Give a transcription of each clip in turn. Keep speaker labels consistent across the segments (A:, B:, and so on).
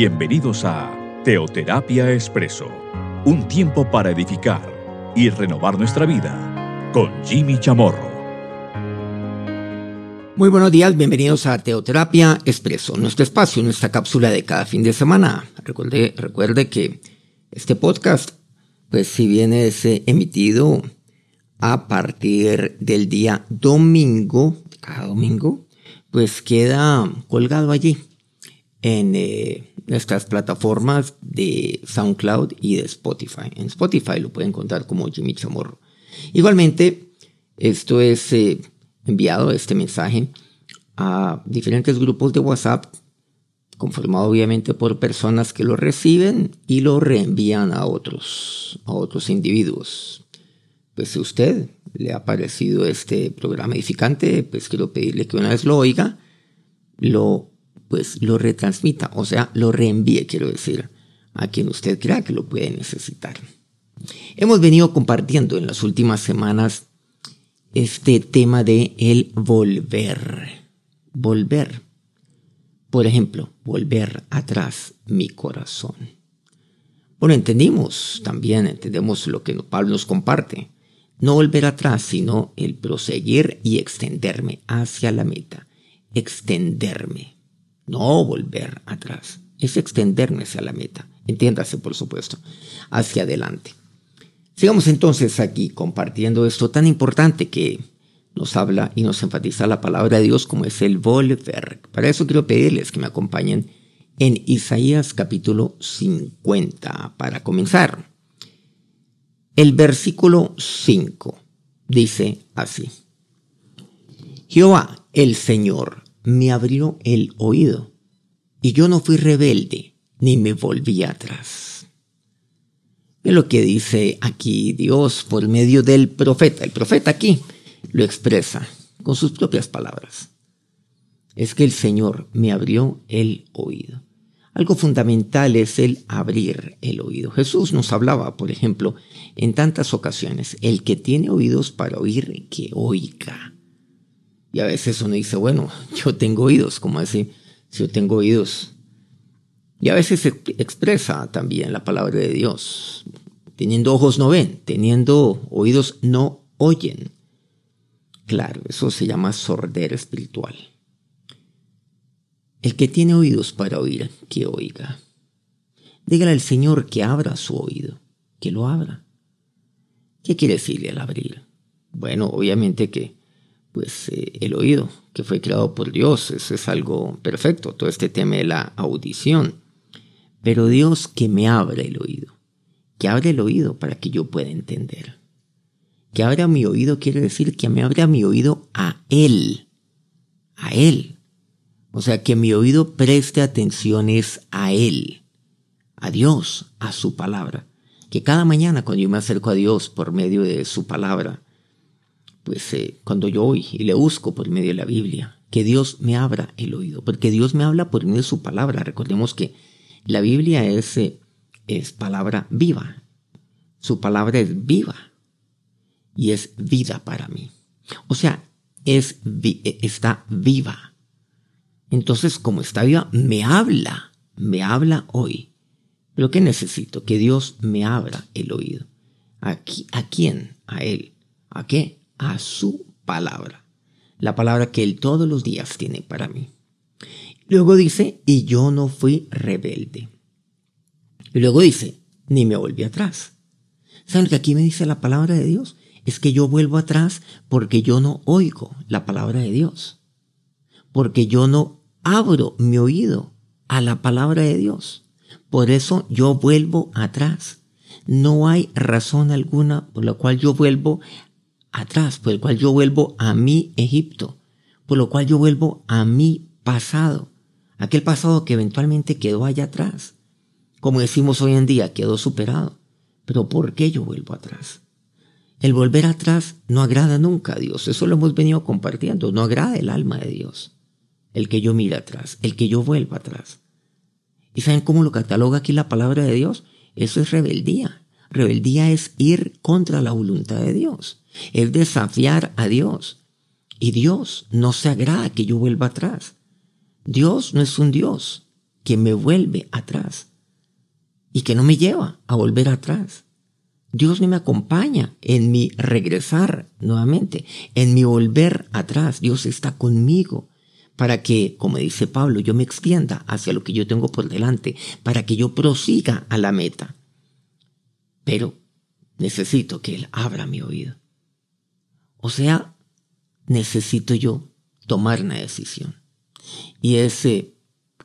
A: Bienvenidos a Teoterapia Expreso, un tiempo para edificar y renovar nuestra vida con Jimmy Chamorro.
B: Muy buenos días, bienvenidos a Teoterapia Expreso, nuestro espacio, nuestra cápsula de cada fin de semana. Recuerde, recuerde que este podcast, pues si viene es emitido a partir del día domingo, cada domingo, pues queda colgado allí en eh, nuestras plataformas de SoundCloud y de Spotify. En Spotify lo pueden encontrar como Jimmy Chamorro. Igualmente, esto es eh, enviado, este mensaje, a diferentes grupos de WhatsApp, conformado obviamente por personas que lo reciben y lo reenvían a otros, a otros individuos. Pues si usted le ha parecido este programa edificante, pues quiero pedirle que una vez lo oiga, lo pues lo retransmita, o sea, lo reenvíe, quiero decir, a quien usted crea que lo puede necesitar. Hemos venido compartiendo en las últimas semanas este tema de el volver. Volver. Por ejemplo, volver atrás mi corazón. Bueno, entendimos también, entendemos lo que Pablo nos comparte. No volver atrás, sino el proseguir y extenderme hacia la meta. Extenderme no volver atrás, es extenderme hacia la meta, entiéndase por supuesto, hacia adelante. Sigamos entonces aquí compartiendo esto tan importante que nos habla y nos enfatiza la palabra de Dios como es el volver. Para eso quiero pedirles que me acompañen en Isaías capítulo 50 para comenzar. El versículo 5 dice así. Jehová el Señor me abrió el oído, y yo no fui rebelde, ni me volví atrás. Es lo que dice aquí Dios por medio del profeta. El profeta aquí lo expresa con sus propias palabras. Es que el Señor me abrió el oído. Algo fundamental es el abrir el oído. Jesús nos hablaba, por ejemplo, en tantas ocasiones, el que tiene oídos para oír, que oiga. Y a veces uno dice, bueno, yo tengo oídos, como así? Si yo tengo oídos. Y a veces se expresa también la palabra de Dios. Teniendo ojos no ven, teniendo oídos no oyen. Claro, eso se llama sordera espiritual. El que tiene oídos para oír, que oiga. Dígale al Señor que abra su oído, que lo abra. ¿Qué quiere decirle al abrir? Bueno, obviamente que pues eh, el oído, que fue creado por Dios, eso es algo perfecto, todo este tema de la audición. Pero Dios que me abra el oído, que abra el oído para que yo pueda entender. Que abra mi oído quiere decir que me abra mi oído a Él, a Él. O sea, que mi oído preste atenciones a Él, a Dios, a su palabra. Que cada mañana cuando yo me acerco a Dios por medio de su palabra, pues eh, cuando yo voy y le busco por medio de la Biblia, que Dios me abra el oído, porque Dios me habla por medio de su palabra. Recordemos que la Biblia es, eh, es palabra viva, su palabra es viva y es vida para mí. O sea, es, eh, está viva. Entonces, como está viva, me habla, me habla hoy. Pero ¿qué necesito? Que Dios me abra el oído. ¿A, ¿A quién? A Él. ¿A qué? A su palabra, la palabra que Él todos los días tiene para mí. Luego dice, y yo no fui rebelde. Y luego dice, ni me volví atrás. ¿Saben que aquí me dice la palabra de Dios? Es que yo vuelvo atrás porque yo no oigo la palabra de Dios. Porque yo no abro mi oído a la palabra de Dios. Por eso yo vuelvo atrás. No hay razón alguna por la cual yo vuelvo atrás, por el cual yo vuelvo a mi Egipto, por lo cual yo vuelvo a mi pasado, aquel pasado que eventualmente quedó allá atrás. Como decimos hoy en día, quedó superado. Pero ¿por qué yo vuelvo atrás? El volver atrás no agrada nunca a Dios, eso lo hemos venido compartiendo, no agrada el alma de Dios. El que yo mire atrás, el que yo vuelva atrás. ¿Y saben cómo lo cataloga aquí la palabra de Dios? Eso es rebeldía. Rebeldía es ir contra la voluntad de Dios es desafiar a Dios. Y Dios no se agrada que yo vuelva atrás. Dios no es un Dios que me vuelve atrás y que no me lleva a volver atrás. Dios no me acompaña en mi regresar nuevamente, en mi volver atrás. Dios está conmigo para que, como dice Pablo, yo me extienda hacia lo que yo tengo por delante, para que yo prosiga a la meta. Pero necesito que Él abra mi oído. O sea, necesito yo tomar una decisión. Y ese,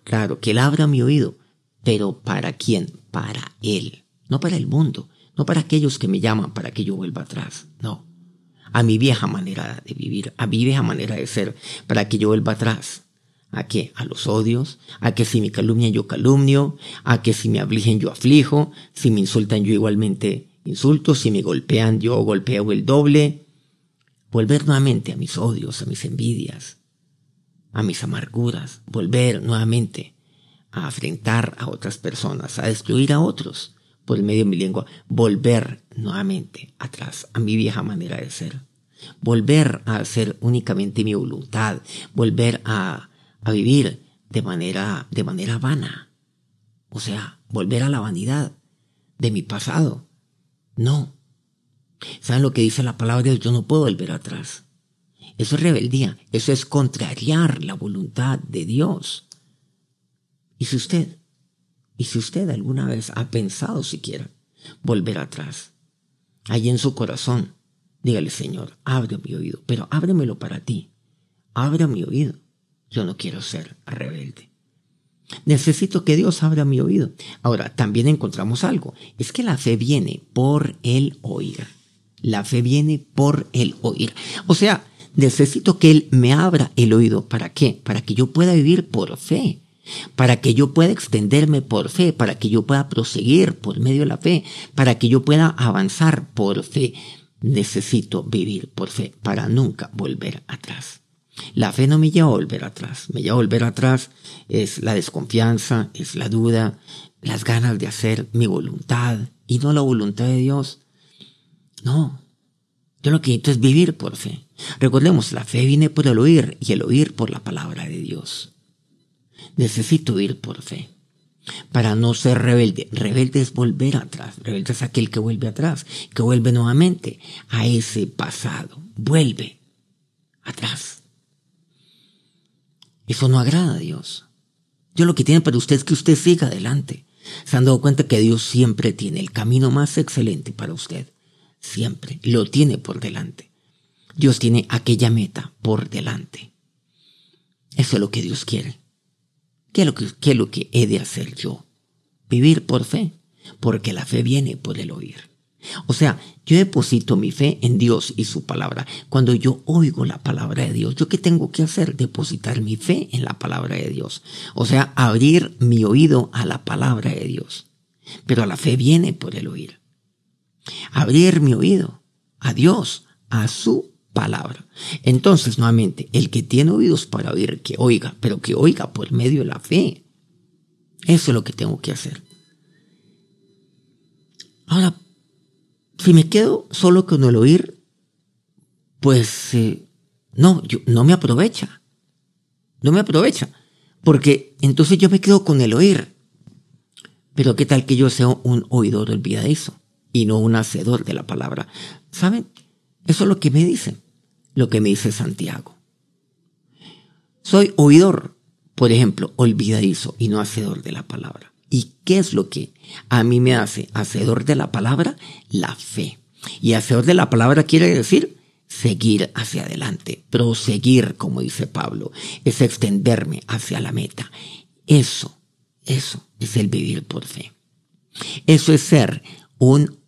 B: claro, que Él abra mi oído, pero ¿para quién? Para Él, no para el mundo, no para aquellos que me llaman para que yo vuelva atrás, no. A mi vieja manera de vivir, a mi vieja manera de ser, para que yo vuelva atrás. ¿A qué? A los odios, a que si me calumnian yo calumnio, a que si me afligen yo aflijo, si me insultan yo igualmente insulto, si me golpean yo golpeo el doble. Volver nuevamente a mis odios, a mis envidias, a mis amarguras, volver nuevamente a afrentar a otras personas, a destruir a otros, por el medio de mi lengua, volver nuevamente atrás a mi vieja manera de ser, volver a hacer únicamente mi voluntad, volver a, a vivir de manera, de manera vana, o sea, volver a la vanidad de mi pasado. No. ¿Saben lo que dice la palabra? Yo no puedo volver atrás. Eso es rebeldía, eso es contrariar la voluntad de Dios. Y si usted y si usted alguna vez ha pensado siquiera volver atrás, allí en su corazón, dígale, Señor, abre mi oído, pero ábremelo para ti. Abre mi oído. Yo no quiero ser rebelde. Necesito que Dios abra mi oído. Ahora, también encontramos algo. Es que la fe viene por el oír. La fe viene por el oír. O sea, necesito que Él me abra el oído. ¿Para qué? Para que yo pueda vivir por fe para que yo pueda extenderme por fe, para que yo pueda proseguir por medio de la fe, para que yo pueda avanzar por fe. Necesito vivir por fe para nunca volver atrás. La fe no me lleva a volver atrás, me lleva a volver atrás es la desconfianza, es la duda, las ganas de hacer mi voluntad y no la voluntad de Dios. No, yo lo que necesito es vivir por fe. Recordemos, la fe viene por el oír y el oír por la palabra de Dios. Necesito ir por fe. Para no ser rebelde. Rebelde es volver atrás. Rebelde es aquel que vuelve atrás, que vuelve nuevamente a ese pasado. Vuelve atrás. Eso no agrada a Dios. Yo lo que tiene para usted es que usted siga adelante. Se han dado cuenta que Dios siempre tiene el camino más excelente para usted. Siempre. Lo tiene por delante. Dios tiene aquella meta por delante. Eso es lo que Dios quiere. ¿Qué es, lo que, es lo que he de hacer yo? Vivir por fe, porque la fe viene por el oír. O sea, yo deposito mi fe en Dios y su palabra. Cuando yo oigo la palabra de Dios, ¿yo qué tengo que hacer? Depositar mi fe en la palabra de Dios. O sea, abrir mi oído a la palabra de Dios. Pero la fe viene por el oír. Abrir mi oído a Dios, a su palabra. Entonces, nuevamente, el que tiene oídos para oír, que oiga, pero que oiga por medio de la fe. Eso es lo que tengo que hacer. Ahora, si me quedo solo con el oír, pues eh, no, yo, no me aprovecha. No me aprovecha. Porque entonces yo me quedo con el oír. Pero qué tal que yo sea un oidor olvidadizo y no un hacedor de la palabra. ¿Saben? Eso es lo que me dicen lo que me dice Santiago. Soy oidor, por ejemplo, olvidadizo y no hacedor de la palabra. ¿Y qué es lo que a mí me hace hacedor de la palabra? La fe. Y hacedor de la palabra quiere decir seguir hacia adelante, proseguir, como dice Pablo, es extenderme hacia la meta. Eso, eso es el vivir por fe. Eso es ser un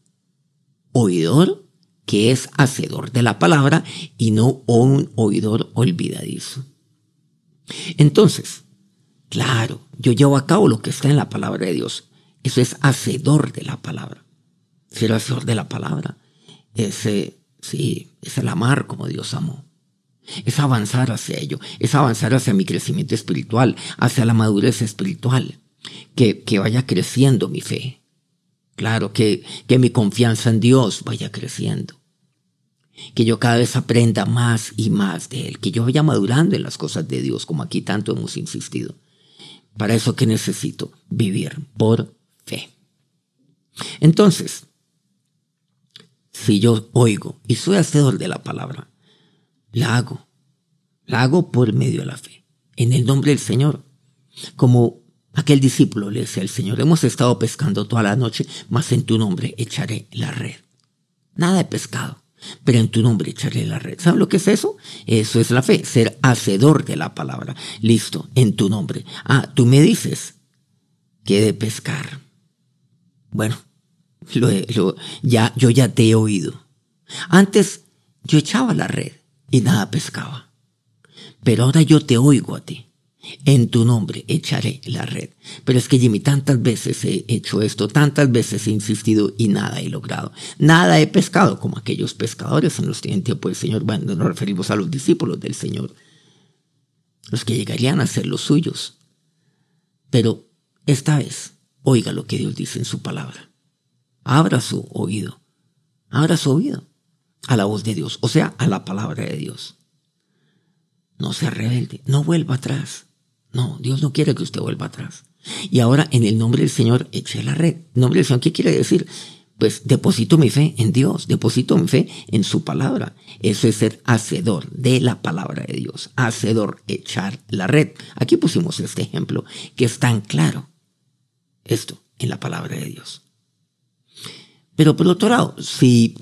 B: oidor que es hacedor de la palabra y no un oidor olvidadizo. Entonces, claro, yo llevo a cabo lo que está en la palabra de Dios. Eso es hacedor de la palabra. Ser hacedor de la palabra. Ese, sí, es el amar como Dios amó. Es avanzar hacia ello. Es avanzar hacia mi crecimiento espiritual, hacia la madurez espiritual. Que, que vaya creciendo mi fe. Claro, que, que mi confianza en Dios vaya creciendo. Que yo cada vez aprenda más y más de Él. Que yo vaya madurando en las cosas de Dios, como aquí tanto hemos insistido. Para eso que necesito vivir por fe. Entonces, si yo oigo y soy hacedor de la palabra, la hago. La hago por medio de la fe. En el nombre del Señor. Como aquel discípulo le decía al Señor, hemos estado pescando toda la noche, mas en tu nombre echaré la red. Nada de pescado, pero en tu nombre echaré la red. ¿Saben lo que es eso? Eso es la fe, ser hacedor de la palabra. Listo, en tu nombre. Ah, tú me dices que de pescar. Bueno, ya, yo ya te he oído. Antes yo echaba la red y nada pescaba. Pero ahora yo te oigo a ti. En tu nombre echaré la red. Pero es que Jimmy, tantas veces he hecho esto, tantas veces he insistido y nada he logrado. Nada he pescado como aquellos pescadores en los que en tiempo del Señor. Bueno, nos referimos a los discípulos del Señor. Los que llegarían a ser los suyos. Pero esta vez, oiga lo que Dios dice en su palabra. Abra su oído. Abra su oído a la voz de Dios, o sea, a la palabra de Dios. No sea rebelde, no vuelva atrás. No, Dios no quiere que usted vuelva atrás. Y ahora, en el nombre del Señor, eche la red. ¿Nombre del Señor qué quiere decir? Pues deposito mi fe en Dios, deposito mi fe en su palabra. Eso es ser hacedor de la palabra de Dios, hacedor, echar la red. Aquí pusimos este ejemplo que es tan claro. Esto en la palabra de Dios. Pero por otro lado, si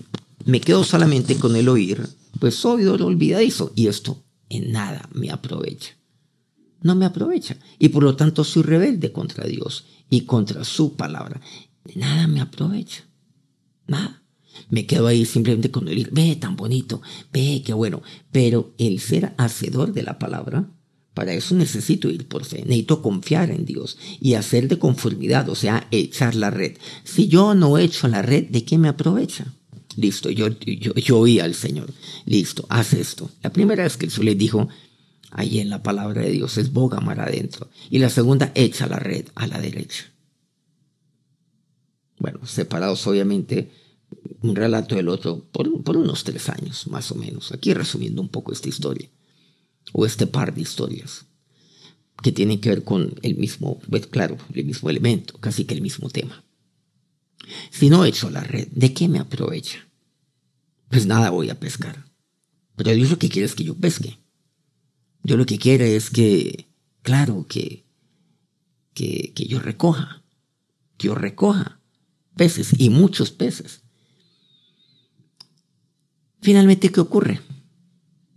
B: me quedo solamente con el oír, pues soy olvidadizo y esto en nada me aprovecha. No me aprovecha y por lo tanto soy rebelde contra Dios y contra su palabra. Nada me aprovecha. Nada. Me quedo ahí simplemente con el ve tan bonito, ve qué bueno. Pero el ser hacedor de la palabra, para eso necesito ir por fe, necesito confiar en Dios y hacer de conformidad, o sea, echar la red. Si yo no echo la red, ¿de qué me aprovecha? Listo, yo, yo, yo oí al Señor. Listo, haz esto. La primera vez que Jesús le dijo, ahí en la palabra de Dios, es boga mar adentro. Y la segunda, echa la red a la derecha. Bueno, separados obviamente un relato del otro por, por unos tres años, más o menos. Aquí resumiendo un poco esta historia, o este par de historias, que tienen que ver con el mismo, pues, claro, el mismo elemento, casi que el mismo tema. Si no echo la red, ¿de qué me aprovecha? Pues nada voy a pescar. Pero Dios lo que quiere es que yo pesque. Dios lo que quiere es que, claro, que, que, que yo recoja, que yo recoja peces y muchos peces. Finalmente, ¿qué ocurre?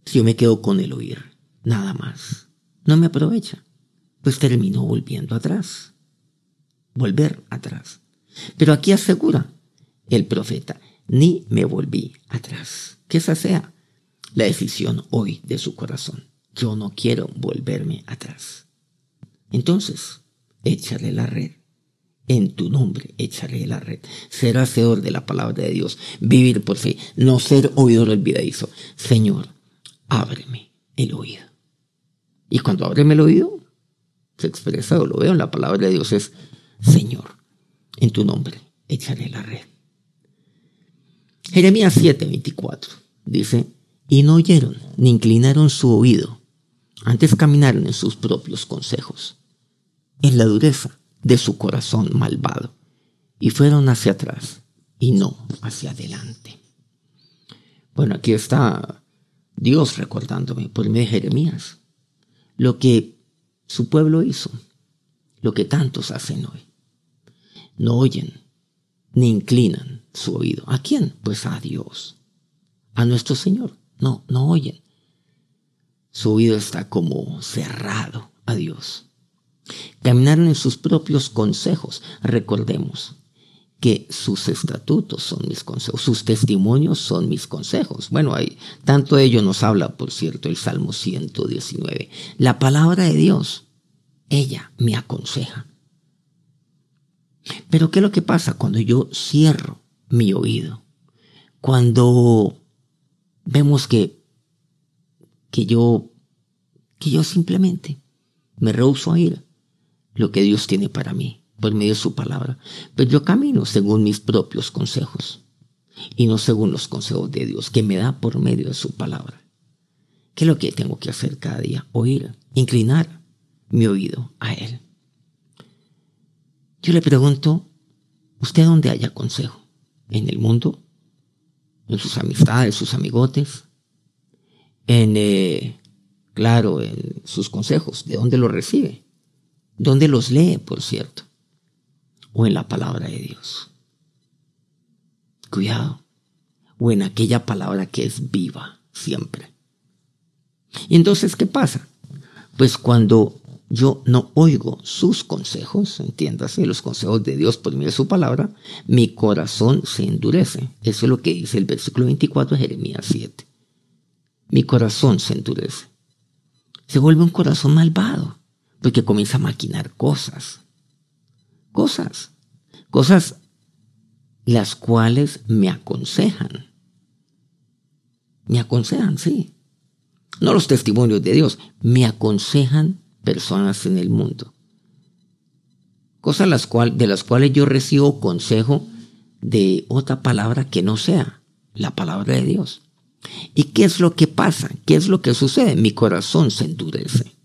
B: Si yo me quedo con el oír, nada más, no me aprovecha, pues termino volviendo atrás. Volver atrás. Pero aquí asegura el profeta, ni me volví atrás. Que esa sea la decisión hoy de su corazón. Yo no quiero volverme atrás. Entonces, échale la red. En tu nombre échale la red. Ser hacedor de la palabra de Dios. Vivir por fe. No ser oidor olvidadizo. Señor, ábreme el oído. Y cuando ábreme el oído, se expresa o lo veo en la palabra de Dios es, Señor, en tu nombre echaré la red. Jeremías 7:24 dice, y no oyeron ni inclinaron su oído, antes caminaron en sus propios consejos, en la dureza de su corazón malvado, y fueron hacia atrás y no hacia adelante. Bueno, aquí está Dios recordándome por medio de Jeremías lo que su pueblo hizo, lo que tantos hacen hoy no oyen ni inclinan su oído. ¿A quién? Pues a Dios, a nuestro Señor. No, no oyen. Su oído está como cerrado a Dios. Caminaron en sus propios consejos. Recordemos que sus estatutos son mis consejos, sus testimonios son mis consejos. Bueno, hay, tanto de ello nos habla, por cierto, el Salmo 119. La palabra de Dios, ella me aconseja. Pero ¿qué es lo que pasa cuando yo cierro mi oído? Cuando vemos que, que yo, que yo simplemente me rehuso a ir lo que Dios tiene para mí por medio de su palabra. Pero yo camino según mis propios consejos y no según los consejos de Dios que me da por medio de su palabra. ¿Qué es lo que tengo que hacer cada día? Oír, inclinar mi oído a Él. Yo le pregunto, ¿usted dónde haya consejo? ¿En el mundo? ¿En sus amistades, sus amigotes? ¿En, eh, claro, en sus consejos? ¿De dónde los recibe? ¿Dónde los lee, por cierto? ¿O en la palabra de Dios? Cuidado. O en aquella palabra que es viva siempre. Y entonces, ¿qué pasa? Pues cuando yo no oigo sus consejos, entiéndase, los consejos de Dios por medio de su palabra, mi corazón se endurece. Eso es lo que dice el versículo 24 de Jeremías 7. Mi corazón se endurece. Se vuelve un corazón malvado, porque comienza a maquinar cosas. Cosas. Cosas las cuales me aconsejan. Me aconsejan, sí. No los testimonios de Dios, me aconsejan personas en el mundo. Cosas de las cuales yo recibo consejo de otra palabra que no sea la palabra de Dios. ¿Y qué es lo que pasa? ¿Qué es lo que sucede? Mi corazón se endurece.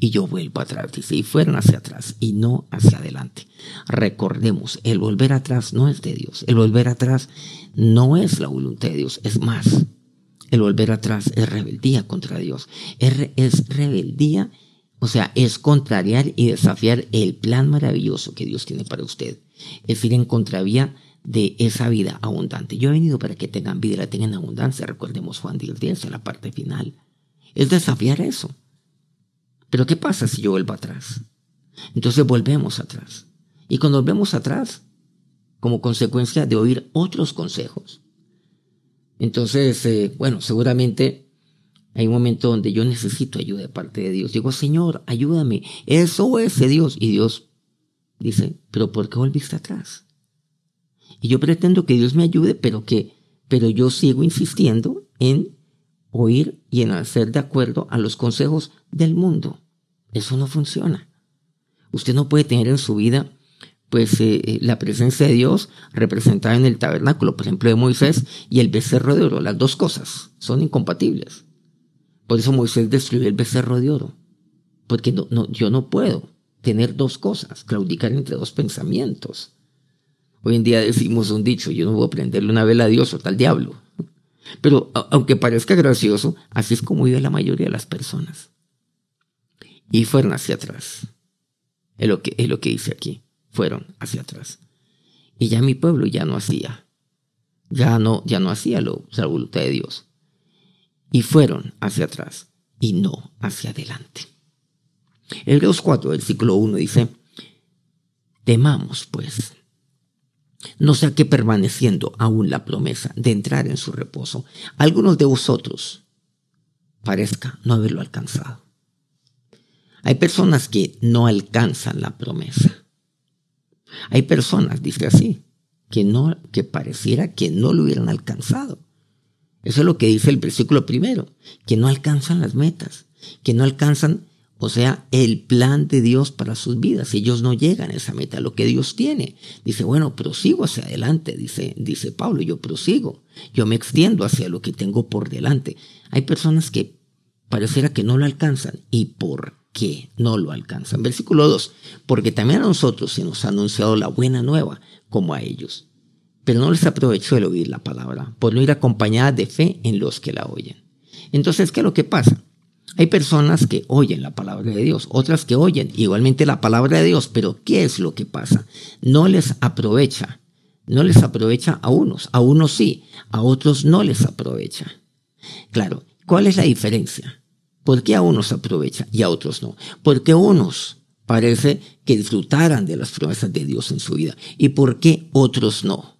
B: Y yo vuelvo atrás, dice, y fueron hacia atrás y no hacia adelante. Recordemos, el volver atrás no es de Dios. El volver atrás no es la voluntad de Dios. Es más, el volver atrás es rebeldía contra Dios. Es, rebeldía, o sea, es contrariar y desafiar el plan maravilloso que Dios tiene para usted. Es ir en contravía de esa vida abundante. Yo he venido para que tengan vida la tengan en abundancia. Recordemos Juan 10, en la parte final. Es desafiar eso. Pero ¿qué pasa si yo vuelvo atrás? Entonces volvemos atrás. Y cuando volvemos atrás, como consecuencia de oír otros consejos, entonces, eh, bueno, seguramente hay un momento donde yo necesito ayuda de parte de Dios. Digo, Señor, ayúdame. Eso es de Dios. Y Dios dice, pero ¿por qué volviste atrás? Y yo pretendo que Dios me ayude, pero que, pero yo sigo insistiendo en oír y en hacer de acuerdo a los consejos del mundo. Eso no funciona. Usted no puede tener en su vida pues eh, eh, la presencia de Dios representada en el tabernáculo, por ejemplo, de Moisés y el becerro de oro. Las dos cosas son incompatibles. Por eso Moisés destruyó el becerro de oro. Porque no, no, yo no puedo tener dos cosas, claudicar entre dos pensamientos. Hoy en día decimos un dicho, yo no voy a prenderle una vela a Dios o tal diablo. Pero aunque parezca gracioso, así es como vive la mayoría de las personas. Y fueron hacia atrás. Es lo que, es lo que dice aquí. Fueron hacia atrás. Y ya mi pueblo ya no hacía. Ya no, ya no hacía lo, la voluntad de Dios. Y fueron hacia atrás y no hacia adelante. Hebreos 4, versículo 1 dice, temamos pues no sea que permaneciendo aún la promesa de entrar en su reposo, algunos de vosotros parezca no haberlo alcanzado. Hay personas que no alcanzan la promesa. Hay personas, dice así, que no, que pareciera que no lo hubieran alcanzado. Eso es lo que dice el versículo primero, que no alcanzan las metas, que no alcanzan o sea, el plan de Dios para sus vidas. Ellos no llegan a esa meta, lo que Dios tiene. Dice, bueno, prosigo hacia adelante, dice, dice Pablo, yo prosigo. Yo me extiendo hacia lo que tengo por delante. Hay personas que pareciera que no lo alcanzan. ¿Y por qué no lo alcanzan? Versículo 2. Porque también a nosotros se nos ha anunciado la buena nueva, como a ellos. Pero no les aprovechó el oír la palabra, por no ir acompañada de fe en los que la oyen. Entonces, ¿qué es lo que pasa? Hay personas que oyen la palabra de Dios, otras que oyen igualmente la palabra de Dios, pero ¿qué es lo que pasa? No les aprovecha, no les aprovecha a unos, a unos sí, a otros no les aprovecha. Claro, ¿cuál es la diferencia? ¿Por qué a unos aprovecha y a otros no? Porque unos parece que disfrutaran de las promesas de Dios en su vida y por qué otros no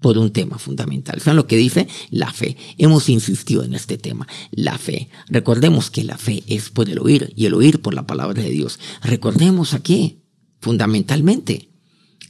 B: por un tema fundamental. ¿Saben lo que dice? La fe. Hemos insistido en este tema, la fe. Recordemos que la fe es por el oír y el oír por la palabra de Dios. Recordemos aquí, fundamentalmente.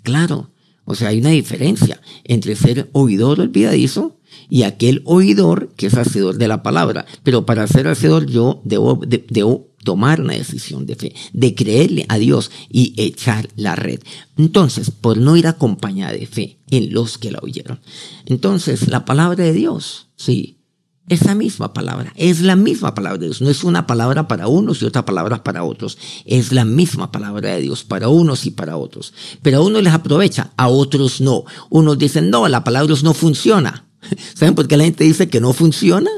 B: Claro, o sea, hay una diferencia entre ser oidor olvidadizo y aquel oidor que es hacedor de la palabra. Pero para ser hacedor yo debo, debo tomar una decisión de fe, de creerle a Dios y echar la red. Entonces, por no ir acompañada de fe en los que la oyeron. Entonces, la palabra de Dios, sí, Esa misma palabra, es la misma palabra de Dios. No es una palabra para unos y otra palabra para otros. Es la misma palabra de Dios para unos y para otros. Pero a unos les aprovecha, a otros no. Unos dicen, no, la palabra no funciona. ¿Saben por qué la gente dice que no funciona?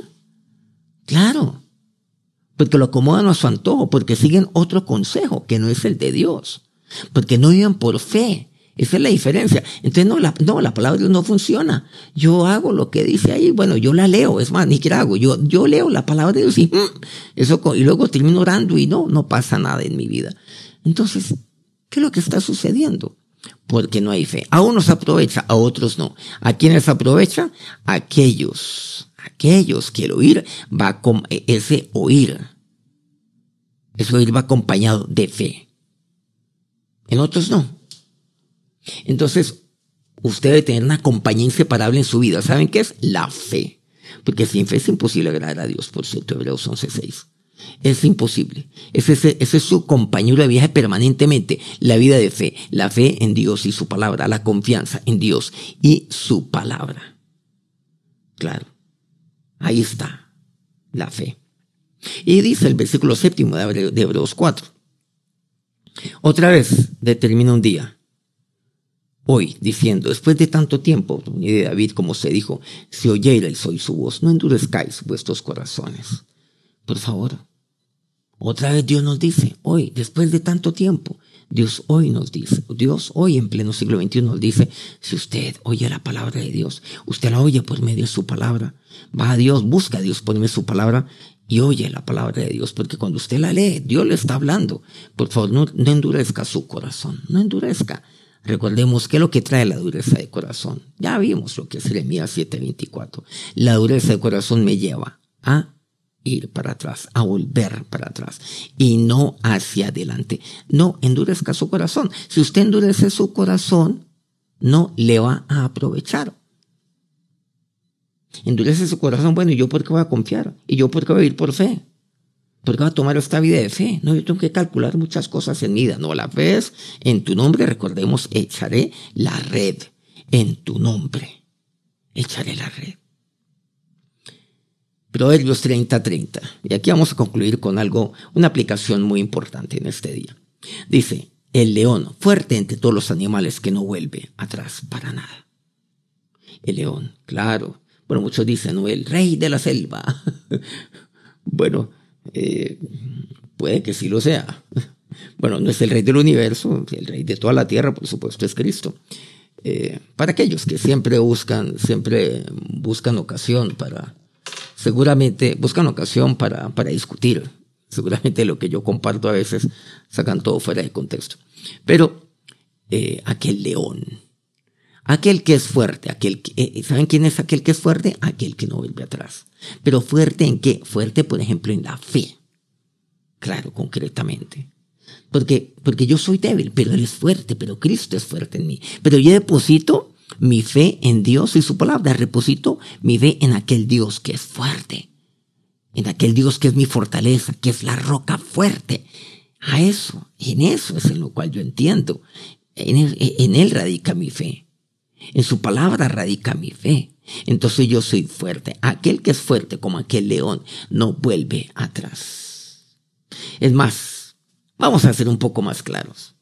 B: Claro, porque lo acomodan a su antojo, porque siguen otro consejo que no es el de Dios, porque no viven por fe. Esa es la diferencia. Entonces, no, la, no, la palabra de Dios no funciona. Yo hago lo que dice ahí, bueno, yo la leo, es más, ni siquiera hago, yo, yo leo la palabra de Dios y, mm, eso, y luego termino orando y no, no pasa nada en mi vida. Entonces, ¿qué es lo que está sucediendo? Porque no hay fe. A unos aprovecha, a otros no. ¿A quiénes aprovecha? Aquellos aquellos que el oír va con ese oír. Ese oír va acompañado de fe. En otros no. Entonces, usted debe tener una compañía inseparable en su vida. ¿Saben qué es? La fe. Porque sin fe es imposible agradar a Dios, por cierto, Hebreos 11.6. Es imposible. Ese, es su compañero de viaje permanentemente. La vida de fe. La fe en Dios y su palabra. La confianza en Dios y su palabra. Claro. Ahí está la fe. Y dice el versículo séptimo de Hebreos 4. Otra vez determina un día, hoy, diciendo, después de tanto tiempo, ni de David, como se dijo, si oyerais hoy su voz, no endurezcáis vuestros corazones. Por favor, otra vez Dios nos dice, hoy, después de tanto tiempo, Dios hoy nos dice, Dios hoy en pleno siglo XXI nos dice, si usted oye la palabra de Dios, usted la oye por medio de su palabra, va a Dios, busca a Dios por medio de su palabra y oye la palabra de Dios, porque cuando usted la lee, Dios le está hablando. Por favor, no, endurezca su corazón, no endurezca. Recordemos que lo que trae la dureza de corazón. Ya vimos lo que es Jeremías 7:24. La dureza de corazón me lleva a ir para atrás, a volver para atrás y no hacia adelante. No endurezca su corazón. Si usted endurece su corazón, no le va a aprovechar. Endurece su corazón, bueno, ¿y yo por qué voy a confiar? ¿Y yo por qué voy a ir por fe? ¿Por qué voy a tomar esta vida de fe? No, yo tengo que calcular muchas cosas en vida. No, la fe es en tu nombre, recordemos, echaré la red en tu nombre. Echaré la red. Proverbios 30, 30. Y aquí vamos a concluir con algo, una aplicación muy importante en este día. Dice, el león, fuerte entre todos los animales que no vuelve atrás para nada. El león, claro. Bueno, muchos dicen, ¿no? El rey de la selva. bueno, eh, puede que sí lo sea. Bueno, no es el rey del universo, el rey de toda la tierra, por supuesto, es Cristo. Eh, para aquellos que siempre buscan, siempre buscan ocasión para seguramente buscan ocasión para, para discutir. Seguramente lo que yo comparto a veces sacan todo fuera de contexto. Pero eh, aquel león, aquel que es fuerte, aquel que, eh, ¿saben quién es aquel que es fuerte? Aquel que no vuelve atrás. Pero fuerte en qué? Fuerte, por ejemplo, en la fe. Claro, concretamente. Porque, porque yo soy débil, pero Él es fuerte, pero Cristo es fuerte en mí. Pero yo deposito mi fe en Dios y su palabra. Reposito mi fe en aquel Dios que es fuerte, en aquel Dios que es mi fortaleza, que es la roca fuerte. A eso, en eso es en lo cual yo entiendo. En él, radica mi fe. En su palabra radica mi fe. Entonces yo soy fuerte. Aquel que es fuerte como aquel león no vuelve atrás. Es más, vamos a ser un poco más claros.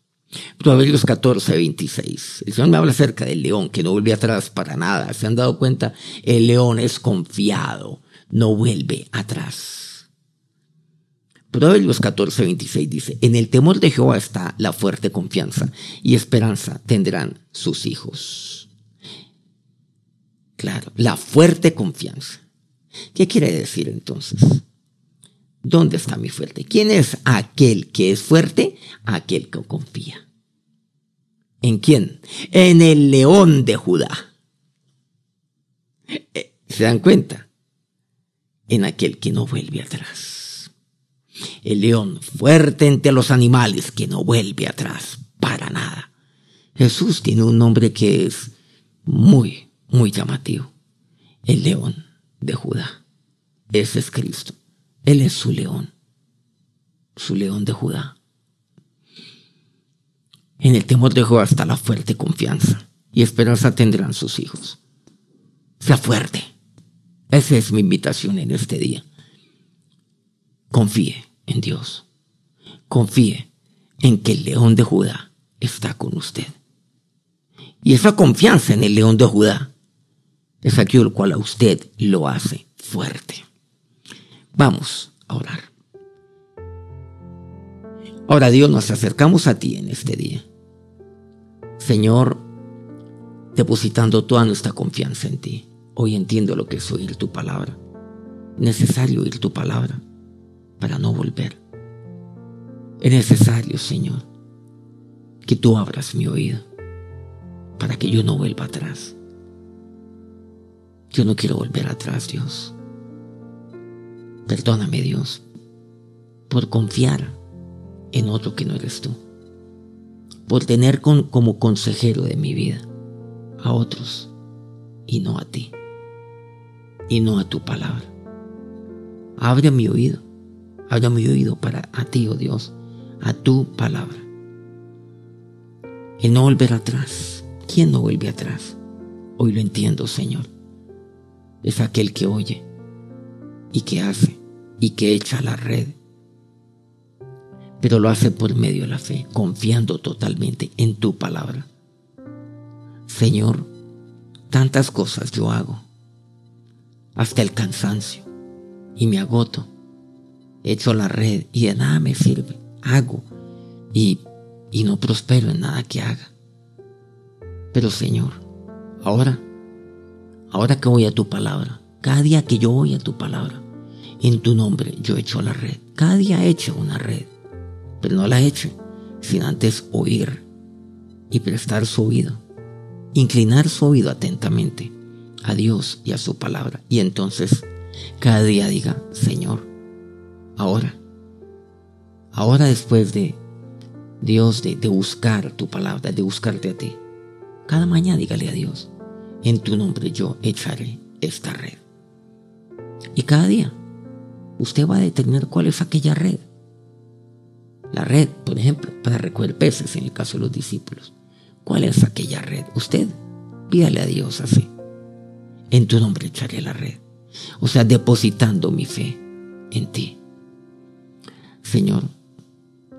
B: Proverbios 14, 26. El Señor me habla acerca del león que no vuelve atrás para nada. ¿Se han dado cuenta? El león es confiado, no vuelve atrás. Proverbios 14, 26 dice, en el temor de Jehová está la fuerte confianza y esperanza tendrán sus hijos. Claro, la fuerte confianza. ¿Qué quiere decir entonces? ¿Dónde está mi fuerte? ¿Quién es aquel que es fuerte? Aquel que confía. ¿En quién? En el león de Judá. Eh, ¿Se dan cuenta? En aquel que no vuelve atrás. El león fuerte entre los animales que no vuelve atrás para nada. Jesús tiene un nombre que es muy, muy llamativo. El león de Judá. Ese es Cristo. Él es su león, su león de Judá. En el temor de Jehová está la fuerte confianza y esperanza tendrán sus hijos. Sea fuerte, Esa es mi invitación en este día. Confíe en Dios. Confíe en que el león de Judá está con usted. Y esa confianza en el león de Judá es aquello cual a usted lo hace fuerte. Vamos a orar. Ahora Dios, nos acercamos a ti en este día. Señor, depositando toda nuestra confianza en ti. Hoy entiendo lo que es oír tu palabra. Necesario oír tu palabra para no volver. Es necesario, Señor, que tú abras mi oído para que yo no vuelva atrás. Yo no quiero volver atrás, Dios. Perdóname, Dios, por confiar en otro que no eres tú. Por tener como consejero de mi vida a otros y no a ti. Y no a tu palabra. Abre mi oído. Abre mi oído para a ti, oh Dios, a tu palabra. Y no volver atrás. ¿Quién no vuelve atrás? Hoy lo entiendo, Señor. Es aquel que oye y que hace y que echa la red. Pero lo hace por medio de la fe, confiando totalmente en tu palabra. Señor, tantas cosas yo hago, hasta el cansancio, y me agoto. Echo la red y de nada me sirve. Hago y, y no prospero en nada que haga. Pero Señor, ahora, ahora que voy a tu palabra, cada día que yo voy a tu palabra, en tu nombre yo echo la red. Cada día he hecho una red, pero no la echo sin antes oír y prestar su oído, inclinar su oído atentamente a Dios y a su palabra. Y entonces cada día diga, Señor, ahora, ahora después de Dios, de, de buscar tu palabra, de buscarte a ti, cada mañana dígale a Dios, en tu nombre yo echaré esta red. Y cada día usted va a determinar cuál es aquella red. La red, por ejemplo, para recoger peces en el caso de los discípulos. ¿Cuál es aquella red? Usted pídale a Dios así. En tu nombre echaré la red. O sea, depositando mi fe en ti. Señor,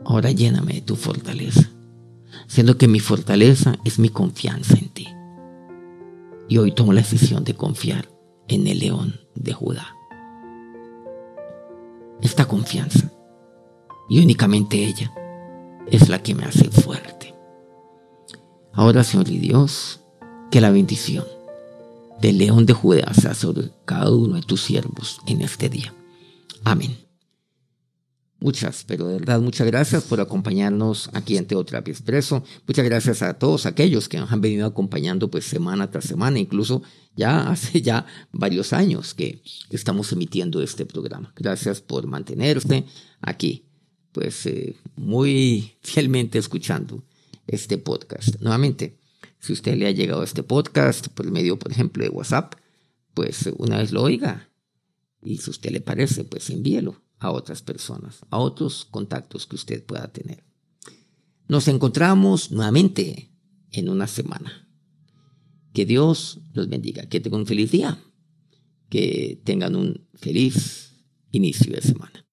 B: ahora lléname de tu fortaleza, siendo que mi fortaleza es mi confianza en ti. Y hoy tomo la decisión de confiar en el león de Judá esta confianza. Y únicamente ella es la que me hace fuerte. Ahora, Señor y Dios, que la bendición del león de Judá sea sobre cada uno de tus siervos en este día. Amén. Muchas, pero de verdad, muchas gracias por acompañarnos aquí en Teoterapia Expreso. Muchas gracias a todos aquellos que nos han venido acompañando pues semana tras semana, incluso ya hace ya varios años que estamos emitiendo este programa. Gracias por mantenerse aquí, pues eh, muy fielmente escuchando este podcast. Nuevamente, si usted le ha llegado a este podcast por medio, por ejemplo, de WhatsApp, pues una vez lo oiga y si usted le parece, pues envíelo a otras personas, a otros contactos que usted pueda tener. Nos encontramos nuevamente en una semana. Que Dios los bendiga, que tengan un feliz día, que tengan un feliz inicio de semana.